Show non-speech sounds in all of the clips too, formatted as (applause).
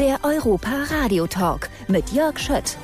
Der Europa Radio Talk mit Jörg Schött.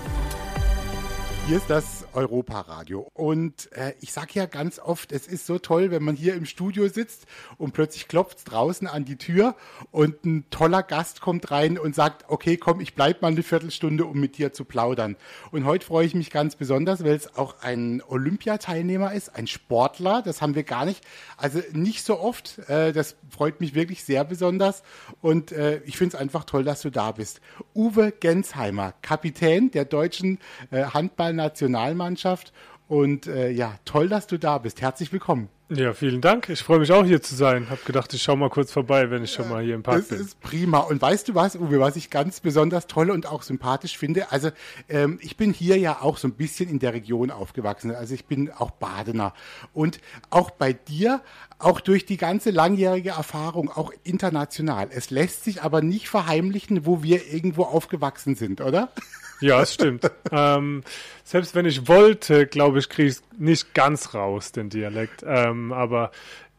Hier ist das Europa-Radio. Und äh, ich sage ja ganz oft, es ist so toll, wenn man hier im Studio sitzt und plötzlich klopft draußen an die Tür und ein toller Gast kommt rein und sagt, okay, komm, ich bleib mal eine Viertelstunde, um mit dir zu plaudern. Und heute freue ich mich ganz besonders, weil es auch ein Olympiateilnehmer ist, ein Sportler, das haben wir gar nicht, also nicht so oft. Äh, das freut mich wirklich sehr besonders und äh, ich finde es einfach toll, dass du da bist. Uwe Gensheimer, Kapitän der deutschen äh, Handballnationalmannschaft Mannschaft. Und äh, ja, toll, dass du da bist. Herzlich willkommen. Ja, vielen Dank. Ich freue mich auch hier zu sein. Hab gedacht, ich schaue mal kurz vorbei, wenn ich schon mal hier im Park das bin. Das ist prima. Und weißt du was, Uwe, was ich ganz besonders toll und auch sympathisch finde? Also ähm, ich bin hier ja auch so ein bisschen in der Region aufgewachsen. Also ich bin auch Badener. Und auch bei dir, auch durch die ganze langjährige Erfahrung, auch international. Es lässt sich aber nicht verheimlichen, wo wir irgendwo aufgewachsen sind, oder? Ja, es stimmt. ähm, selbst wenn ich wollte, glaube ich, kriege ich nicht ganz raus, den Dialekt. Ähm, aber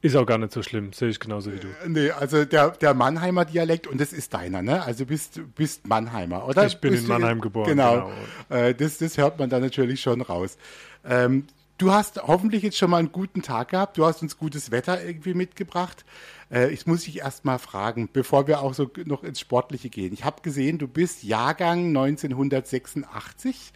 ist auch gar nicht so schlimm, sehe ich genauso wie du. Äh, nee, also der, der Mannheimer Dialekt, und das ist deiner, ne? Also bist bist Mannheimer, oder? Ich bin bist in Mannheim geboren. Genau. genau. Äh, das, das hört man dann natürlich schon raus. Ähm, du hast hoffentlich jetzt schon mal einen guten Tag gehabt. Du hast uns gutes Wetter irgendwie mitgebracht. Äh, ich muss dich erst mal fragen, bevor wir auch so noch ins Sportliche gehen. Ich habe gesehen, du bist Jahrgang 1986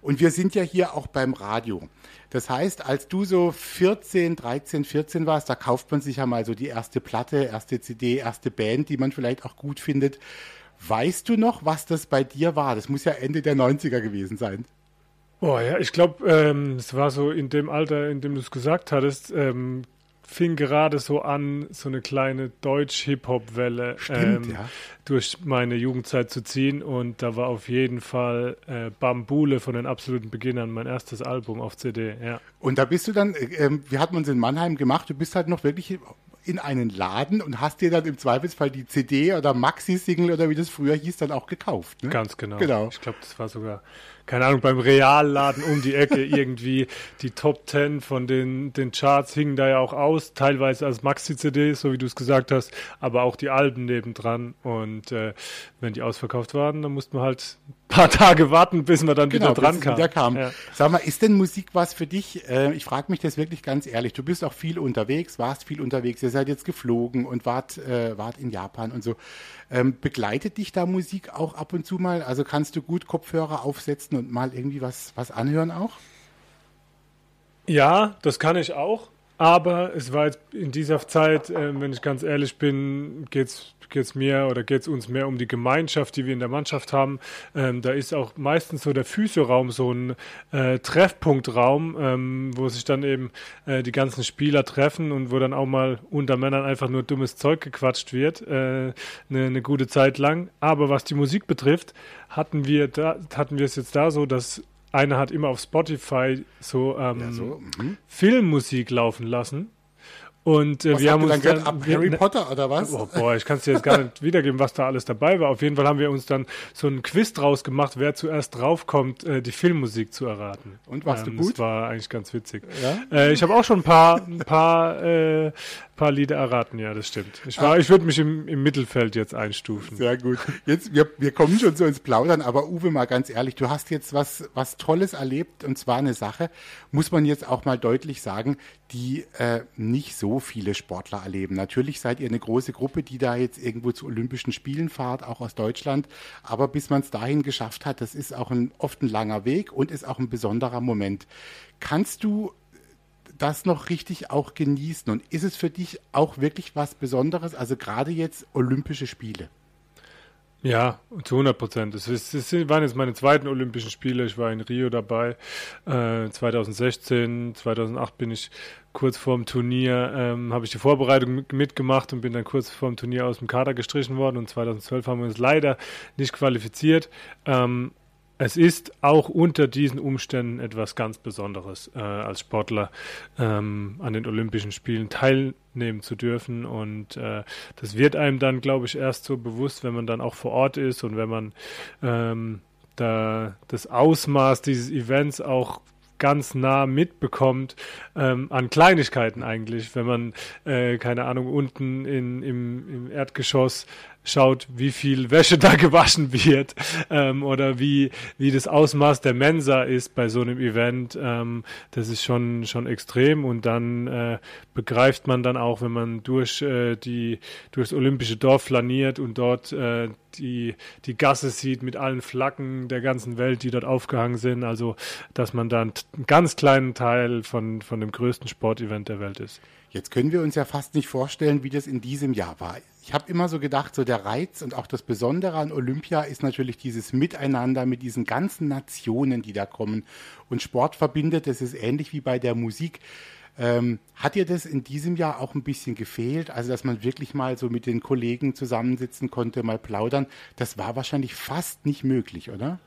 und wir sind ja hier auch beim Radio. Das heißt, als du so 14, 13, 14 warst, da kauft man sich ja mal so die erste Platte, erste CD, erste Band, die man vielleicht auch gut findet. Weißt du noch, was das bei dir war? Das muss ja Ende der 90er gewesen sein. Boah, ja, ich glaube, ähm, es war so in dem Alter, in dem du es gesagt hattest, ähm, fing gerade so an, so eine kleine Deutsch-Hip-Hop-Welle ähm, ja. durch meine Jugendzeit zu ziehen. Und da war auf jeden Fall äh, Bambule von den absoluten Beginnern mein erstes Album auf CD. Ja. Und da bist du dann, äh, wir hatten uns in Mannheim gemacht, du bist halt noch wirklich in einen Laden und hast dir dann im Zweifelsfall die CD oder Maxi-Single oder wie das früher hieß, dann auch gekauft. Ne? Ganz genau. genau. Ich glaube, das war sogar keine Ahnung, beim Realladen um die Ecke (laughs) irgendwie die Top Ten von den, den Charts hingen da ja auch aus, teilweise als Maxi-CD, so wie du es gesagt hast, aber auch die Alben nebendran. Und äh, wenn die ausverkauft waren, dann mussten wir halt paar Tage warten, bis man dann genau, wieder dran kam. Wieder kam. Ja. Sag mal, ist denn Musik was für dich? Äh, ich frage mich das wirklich ganz ehrlich. Du bist auch viel unterwegs, warst viel unterwegs, ihr seid jetzt geflogen und wart, äh, wart in Japan und so. Ähm, begleitet dich da Musik auch ab und zu mal? Also kannst du gut Kopfhörer aufsetzen und mal irgendwie was, was anhören auch? Ja, das kann ich auch. Aber es war jetzt in dieser Zeit, äh, wenn ich ganz ehrlich bin, geht es mir oder geht es uns mehr um die Gemeinschaft, die wir in der Mannschaft haben. Ähm, da ist auch meistens so der Physioraum so ein äh, Treffpunktraum, ähm, wo sich dann eben äh, die ganzen Spieler treffen und wo dann auch mal unter Männern einfach nur dummes Zeug gequatscht wird, äh, eine, eine gute Zeit lang. Aber was die Musik betrifft, hatten wir da, hatten wir es jetzt da so, dass einer hat immer auf Spotify so, ähm, ja, so. Mhm. Filmmusik laufen lassen. Und äh, wir haben uns dann, ab Harry ne, Potter oder was? Oh, boah, ich kann es dir jetzt gar nicht wiedergeben, was da alles dabei war. Auf jeden Fall haben wir uns dann so einen Quiz draus gemacht, wer zuerst draufkommt, äh, die Filmmusik zu erraten. Und warst ähm, du gut? Das war eigentlich ganz witzig. Ja? Äh, ich habe auch schon ein paar, ein paar äh, paar Lieder erraten, ja, das stimmt. Ich, war, ah. ich würde mich im, im Mittelfeld jetzt einstufen. Sehr gut. Jetzt, wir, wir kommen schon so ins Plaudern, aber Uwe, mal ganz ehrlich, du hast jetzt was, was Tolles erlebt und zwar eine Sache, muss man jetzt auch mal deutlich sagen, die äh, nicht so viele Sportler erleben. Natürlich seid ihr eine große Gruppe, die da jetzt irgendwo zu Olympischen Spielen fahrt, auch aus Deutschland. Aber bis man es dahin geschafft hat, das ist auch ein, oft ein langer Weg und ist auch ein besonderer Moment. Kannst du das noch richtig auch genießen? Und ist es für dich auch wirklich was Besonderes? Also gerade jetzt Olympische Spiele. Ja, zu 100 Prozent. Es, waren jetzt meine zweiten Olympischen Spiele. Ich war in Rio dabei. Äh, 2016, 2008 bin ich kurz vorm Turnier, ähm, habe ich die Vorbereitung mitgemacht und bin dann kurz vorm Turnier aus dem Kader gestrichen worden. Und 2012 haben wir uns leider nicht qualifiziert. Ähm, es ist auch unter diesen Umständen etwas ganz Besonderes, äh, als Sportler ähm, an den Olympischen Spielen teilnehmen zu dürfen. Und äh, das wird einem dann, glaube ich, erst so bewusst, wenn man dann auch vor Ort ist und wenn man ähm, da das Ausmaß dieses Events auch ganz nah mitbekommt ähm, an Kleinigkeiten eigentlich, wenn man, äh, keine Ahnung, unten in, im, im Erdgeschoss schaut, wie viel Wäsche (laughs) da gewaschen wird ähm, oder wie, wie das Ausmaß der Mensa ist bei so einem Event. Ähm, das ist schon, schon extrem und dann äh, begreift man dann auch, wenn man durch äh, die durchs olympische Dorf flaniert und dort äh, die, die Gasse sieht mit allen Flaggen der ganzen Welt, die dort aufgehangen sind. Also, dass man dann einen ganz kleinen Teil von, von dem größten Sportevent der Welt ist. Jetzt können wir uns ja fast nicht vorstellen, wie das in diesem Jahr war. Ich habe immer so gedacht, so der Reiz und auch das Besondere an Olympia ist natürlich dieses Miteinander mit diesen ganzen Nationen, die da kommen. Und Sport verbindet, das ist ähnlich wie bei der Musik. Ähm, hat dir das in diesem Jahr auch ein bisschen gefehlt? Also, dass man wirklich mal so mit den Kollegen zusammensitzen konnte, mal plaudern. Das war wahrscheinlich fast nicht möglich, oder?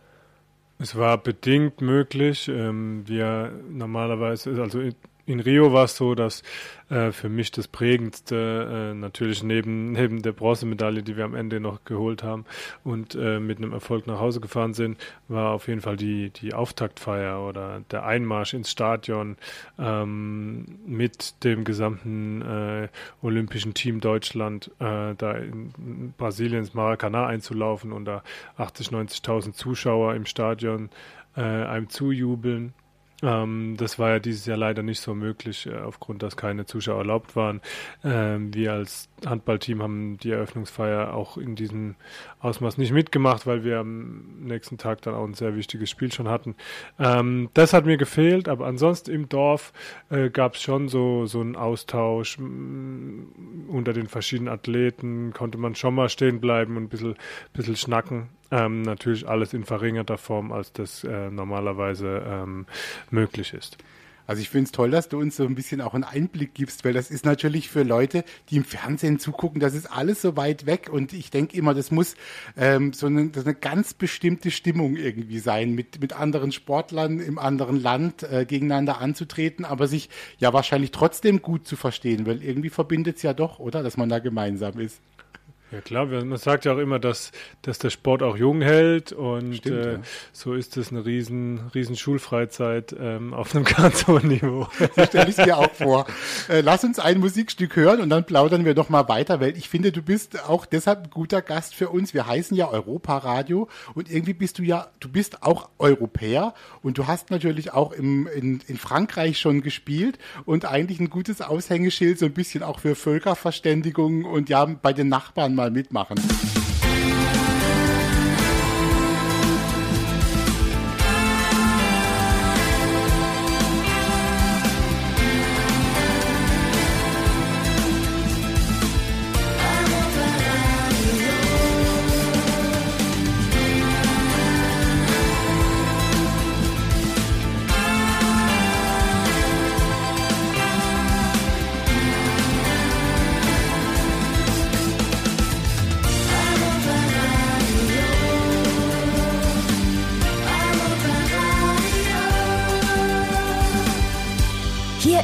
Es war bedingt möglich. Ähm, wir normalerweise, also in Rio war es so, dass äh, für mich das prägendste, äh, natürlich neben, neben der Bronzemedaille, die wir am Ende noch geholt haben und äh, mit einem Erfolg nach Hause gefahren sind, war auf jeden Fall die, die Auftaktfeier oder der Einmarsch ins Stadion ähm, mit dem gesamten äh, olympischen Team Deutschland äh, da in Brasilien ins Maracanã einzulaufen und da 80, 90.000 Zuschauer im Stadion äh, einem zujubeln. Ähm, das war ja dieses Jahr leider nicht so möglich, äh, aufgrund, dass keine Zuschauer erlaubt waren. Ähm, wir als Handballteam haben die Eröffnungsfeier auch in diesem Ausmaß nicht mitgemacht, weil wir am nächsten Tag dann auch ein sehr wichtiges Spiel schon hatten. Ähm, das hat mir gefehlt, aber ansonsten im Dorf äh, gab es schon so, so einen Austausch unter den verschiedenen Athleten, konnte man schon mal stehen bleiben und ein bisschen, bisschen schnacken. Ähm, natürlich alles in verringerter Form, als das äh, normalerweise ähm, möglich ist. Also ich finde es toll, dass du uns so ein bisschen auch einen Einblick gibst, weil das ist natürlich für Leute, die im Fernsehen zugucken, das ist alles so weit weg und ich denke immer, das muss ähm, so eine, eine, ganz bestimmte Stimmung irgendwie sein, mit, mit anderen Sportlern im anderen Land äh, gegeneinander anzutreten, aber sich ja wahrscheinlich trotzdem gut zu verstehen, weil irgendwie verbindet es ja doch, oder, dass man da gemeinsam ist. Ja klar, man sagt ja auch immer, dass, dass der Sport auch jung hält und Stimmt, äh, ja. so ist es eine riesen, riesen Schulfreizeit ähm, auf einem (laughs) ganz hohen Niveau. So stelle ich es dir auch vor. Äh, lass uns ein Musikstück hören und dann plaudern wir noch mal weiter, weil ich finde, du bist auch deshalb ein guter Gast für uns. Wir heißen ja Europa Radio und irgendwie bist du ja, du bist auch Europäer und du hast natürlich auch im, in, in Frankreich schon gespielt und eigentlich ein gutes Aushängeschild, so ein bisschen auch für Völkerverständigung und ja, bei den Nachbarn mal mitmachen.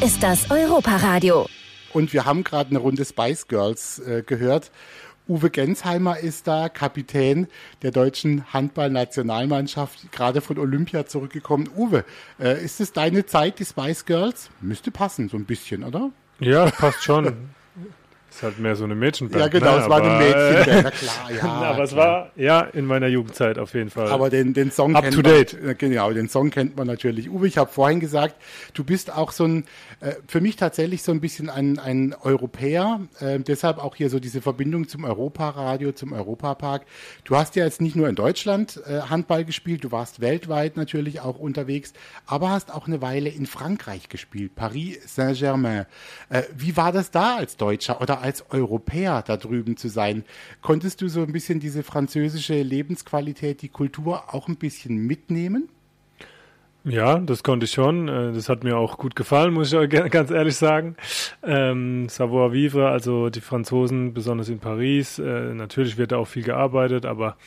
Ist das Europa-Radio. Und wir haben gerade eine Runde Spice Girls äh, gehört. Uwe Gensheimer ist da, Kapitän der deutschen Handballnationalmannschaft, gerade von Olympia zurückgekommen. Uwe, äh, ist es deine Zeit, die Spice Girls? Müsste passen, so ein bisschen, oder? Ja, passt schon. Ist halt mehr so eine Mädchenband. Ja, genau, ne? es war eine Mädchenband, na klar, (laughs) ja. aber klar. es war, ja, in meiner Jugendzeit auf jeden Fall. Aber den, den Song Up kennt to date. man. Genau, den Song kennt man natürlich. Uwe, ich habe vorhin gesagt, du bist auch so ein, äh, für mich tatsächlich so ein bisschen ein, ein Europäer, äh, deshalb auch hier so diese Verbindung zum Europaradio, zum Europapark. Du hast ja jetzt nicht nur in Deutschland äh, Handball gespielt, du warst weltweit natürlich auch unterwegs, aber hast auch eine Weile in Frankreich gespielt, Paris Saint-Germain. Äh, wie war das da als Deutscher oder als Europäer da drüben zu sein. Konntest du so ein bisschen diese französische Lebensqualität, die Kultur auch ein bisschen mitnehmen? Ja, das konnte ich schon. Äh, das hat mir auch gut gefallen, muss ich (laughs) ganz ehrlich sagen. Ähm, Savoir vivre, also die Franzosen, besonders in Paris. Äh, natürlich wird da auch viel gearbeitet, aber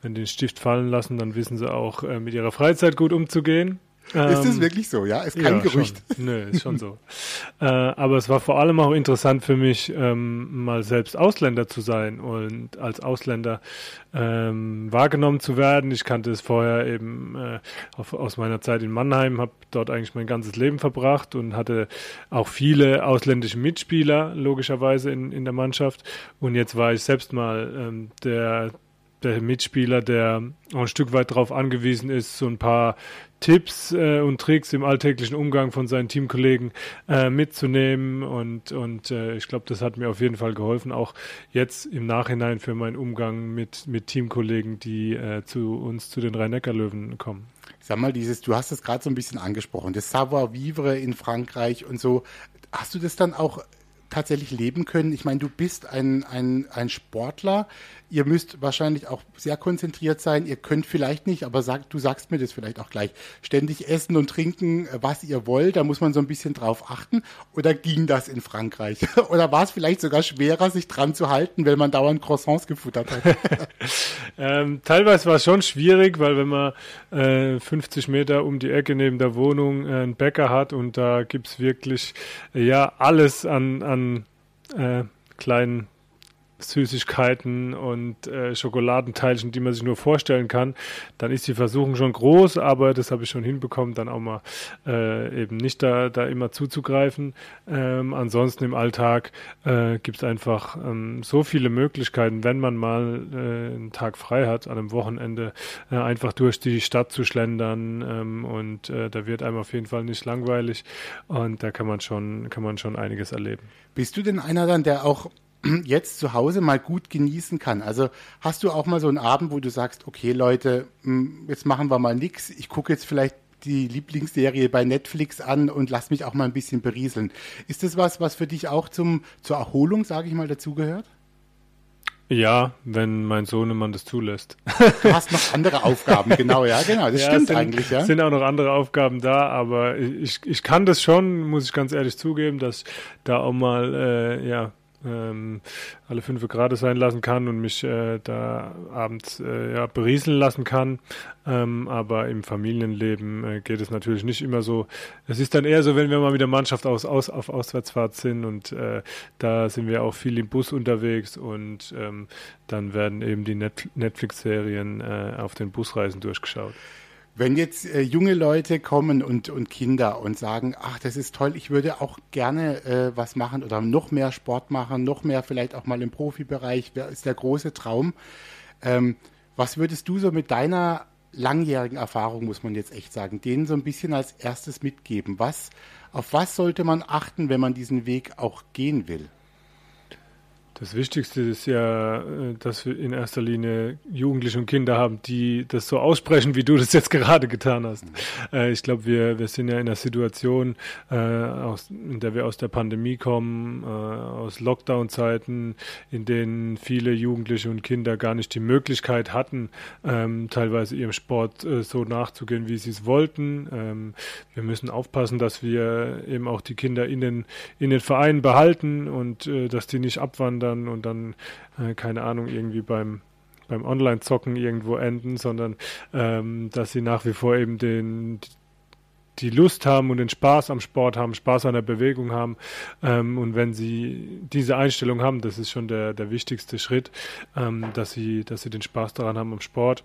wenn die den Stift fallen lassen, dann wissen sie auch, äh, mit ihrer Freizeit gut umzugehen. Ist das wirklich so, ja? Ist kein ja, Gerücht. Schon. Nö, ist schon so. (laughs) äh, aber es war vor allem auch interessant für mich, ähm, mal selbst Ausländer zu sein und als Ausländer ähm, wahrgenommen zu werden. Ich kannte es vorher eben äh, auf, aus meiner Zeit in Mannheim, habe dort eigentlich mein ganzes Leben verbracht und hatte auch viele ausländische Mitspieler, logischerweise in, in der Mannschaft. Und jetzt war ich selbst mal ähm, der der Mitspieler, der auch ein Stück weit darauf angewiesen ist, so ein paar Tipps äh, und Tricks im alltäglichen Umgang von seinen Teamkollegen äh, mitzunehmen. Und, und äh, ich glaube, das hat mir auf jeden Fall geholfen, auch jetzt im Nachhinein für meinen Umgang mit, mit Teamkollegen, die äh, zu uns, zu den Rhein-Neckar-Löwen kommen. Sag mal, dieses, du hast es gerade so ein bisschen angesprochen, das Savoir-vivre in Frankreich und so. Hast du das dann auch tatsächlich leben können? Ich meine, du bist ein, ein, ein Sportler, Ihr müsst wahrscheinlich auch sehr konzentriert sein. Ihr könnt vielleicht nicht, aber sag, du sagst mir das vielleicht auch gleich, ständig essen und trinken, was ihr wollt. Da muss man so ein bisschen drauf achten. Oder ging das in Frankreich? (laughs) Oder war es vielleicht sogar schwerer, sich dran zu halten, weil man dauernd Croissants gefuttert hat? (laughs) ähm, teilweise war es schon schwierig, weil wenn man äh, 50 Meter um die Ecke neben der Wohnung äh, einen Bäcker hat und da gibt es wirklich äh, ja alles an, an äh, kleinen Süßigkeiten und äh, Schokoladenteilchen, die man sich nur vorstellen kann, dann ist die Versuchung schon groß, aber das habe ich schon hinbekommen, dann auch mal äh, eben nicht da, da immer zuzugreifen. Ähm, ansonsten im Alltag äh, gibt es einfach ähm, so viele Möglichkeiten, wenn man mal äh, einen Tag frei hat, an einem Wochenende äh, einfach durch die Stadt zu schlendern ähm, und äh, da wird einem auf jeden Fall nicht langweilig und da kann man schon, kann man schon einiges erleben. Bist du denn einer dann, der auch (clears throat) jetzt zu Hause mal gut genießen kann. Also hast du auch mal so einen Abend, wo du sagst, okay Leute, hm, jetzt machen wir mal nichts. Ich gucke jetzt vielleicht die Lieblingsserie bei Netflix an und lass mich auch mal ein bisschen berieseln. Ist das was, was für dich auch zum, zur Erholung, sage ich mal, dazugehört? Ja, wenn mein Sohnemann das zulässt. Du hast noch andere Aufgaben, genau, ja, genau, das ja, stimmt sind, eigentlich, ja. Es sind auch noch andere Aufgaben da, aber ich, ich kann das schon, muss ich ganz ehrlich zugeben, dass da auch mal, äh, ja, ähm, alle fünf Grad sein lassen kann und mich äh, da abends äh, ja, berieseln lassen kann. Ähm, aber im Familienleben äh, geht es natürlich nicht immer so. Es ist dann eher so, wenn wir mal mit der Mannschaft aus, aus, auf Auswärtsfahrt sind und äh, da sind wir auch viel im Bus unterwegs und ähm, dann werden eben die Net Netflix-Serien äh, auf den Busreisen durchgeschaut. Wenn jetzt äh, junge Leute kommen und, und Kinder und sagen, ach, das ist toll, ich würde auch gerne äh, was machen oder noch mehr Sport machen, noch mehr vielleicht auch mal im Profibereich, wer ist der große Traum. Ähm, was würdest du so mit deiner langjährigen Erfahrung, muss man jetzt echt sagen, denen so ein bisschen als erstes mitgeben? Was, auf was sollte man achten, wenn man diesen Weg auch gehen will? Das Wichtigste ist ja, äh, dass wir in erster Linie Jugendliche und Kinder haben, die das so aussprechen, wie du das jetzt gerade getan hast. Mhm. Ich glaube, wir, wir sind ja in einer Situation, aus, in der wir aus der Pandemie kommen, aus Lockdown-Zeiten, in denen viele Jugendliche und Kinder gar nicht die Möglichkeit hatten, ähm, teilweise ihrem Sport so nachzugehen, wie sie es wollten. Ähm, wir müssen aufpassen, dass wir eben auch die Kinder in den, in den Vereinen behalten und dass die nicht abwandern dann und dann, äh, keine Ahnung, irgendwie beim beim Online-Zocken irgendwo enden, sondern ähm, dass sie nach wie vor eben den die Lust haben und den Spaß am Sport haben, Spaß an der Bewegung haben. Ähm, und wenn sie diese Einstellung haben, das ist schon der, der wichtigste Schritt, ähm, dass sie, dass sie den Spaß daran haben am Sport.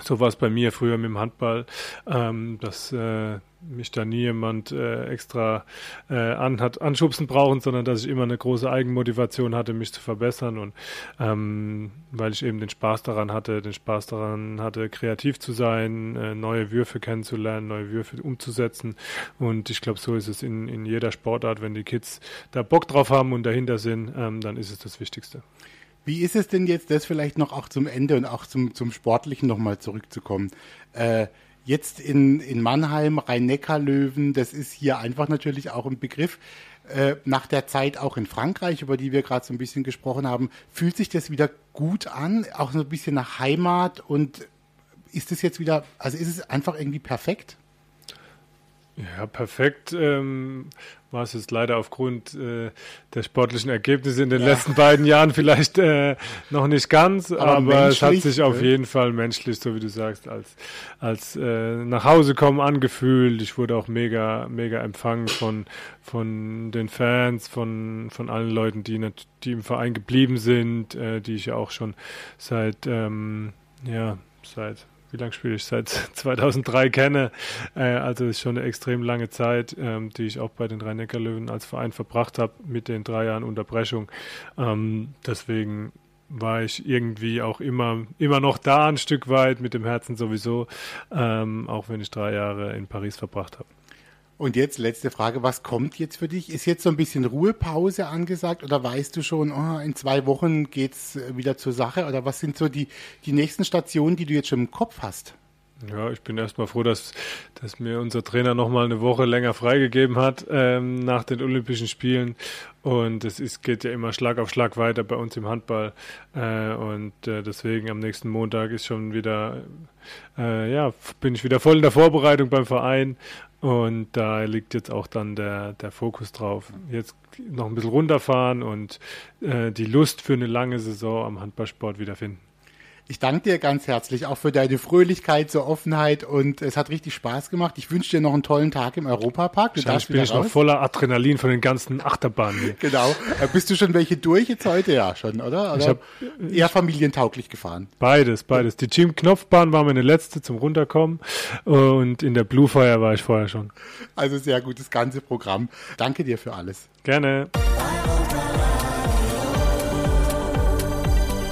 So war es bei mir früher mit dem Handball, ähm, dass äh, mich da nie jemand äh, extra äh, an hat anschubsen brauchen, sondern dass ich immer eine große Eigenmotivation hatte, mich zu verbessern und ähm, weil ich eben den Spaß daran hatte, den Spaß daran hatte, kreativ zu sein, äh, neue Würfe kennenzulernen, neue Würfe umzusetzen und ich glaube, so ist es in, in jeder Sportart, wenn die Kids da Bock drauf haben und dahinter sind, ähm, dann ist es das Wichtigste. Wie ist es denn jetzt, das vielleicht noch auch zum Ende und auch zum, zum Sportlichen nochmal zurückzukommen? Äh, jetzt in, in Mannheim, Rhein-Neckar-Löwen, das ist hier einfach natürlich auch ein Begriff. Äh, nach der Zeit auch in Frankreich, über die wir gerade so ein bisschen gesprochen haben, fühlt sich das wieder gut an, auch so ein bisschen nach Heimat und ist es jetzt wieder, also ist es einfach irgendwie perfekt? Ja, perfekt. Ähm, war es jetzt leider aufgrund äh, der sportlichen Ergebnisse in den ja. letzten beiden Jahren vielleicht äh, noch nicht ganz, aber, aber es hat sich auf jeden Fall menschlich, so wie du sagst, als, als äh, nach Hause kommen angefühlt. Ich wurde auch mega, mega empfangen von, von den Fans, von, von allen Leuten, die, die im Verein geblieben sind, äh, die ich ja auch schon seit, ähm, ja, seit wie lange spiele ich? Seit (laughs) 2003 kenne. Äh, also ist schon eine extrem lange Zeit, ähm, die ich auch bei den Rhein-Neckar-Löwen als Verein verbracht habe mit den drei Jahren Unterbrechung. Ähm, deswegen war ich irgendwie auch immer, immer noch da ein Stück weit, mit dem Herzen sowieso, ähm, auch wenn ich drei Jahre in Paris verbracht habe. Und jetzt letzte Frage, was kommt jetzt für dich? Ist jetzt so ein bisschen Ruhepause angesagt oder weißt du schon, oh, in zwei Wochen geht es äh, wieder zur Sache? Oder was sind so die, die nächsten Stationen, die du jetzt schon im Kopf hast? Ja, ich bin erstmal froh, dass, dass mir unser Trainer nochmal eine Woche länger freigegeben hat ähm, nach den Olympischen Spielen. Und es ist, geht ja immer Schlag auf Schlag weiter bei uns im Handball. Äh, und äh, deswegen am nächsten Montag ist schon wieder, äh, ja, bin ich wieder voll in der Vorbereitung beim Verein. Und da liegt jetzt auch dann der, der Fokus drauf. Jetzt noch ein bisschen runterfahren und äh, die Lust für eine lange Saison am Handballsport wiederfinden. Ich danke dir ganz herzlich auch für deine Fröhlichkeit, zur Offenheit und es hat richtig Spaß gemacht. Ich wünsche dir noch einen tollen Tag im Europapark. Du darfst bin ich raus. noch voller Adrenalin von den ganzen Achterbahnen hier. (laughs) Genau. Äh, bist du schon welche durch jetzt heute? Ja, schon, oder? oder ich hab, eher familientauglich gefahren? Beides, beides. Die Jim Knopfbahn war meine letzte zum Runterkommen und in der Blue Fire war ich vorher schon. Also sehr gutes ganze Programm. Danke dir für alles. Gerne.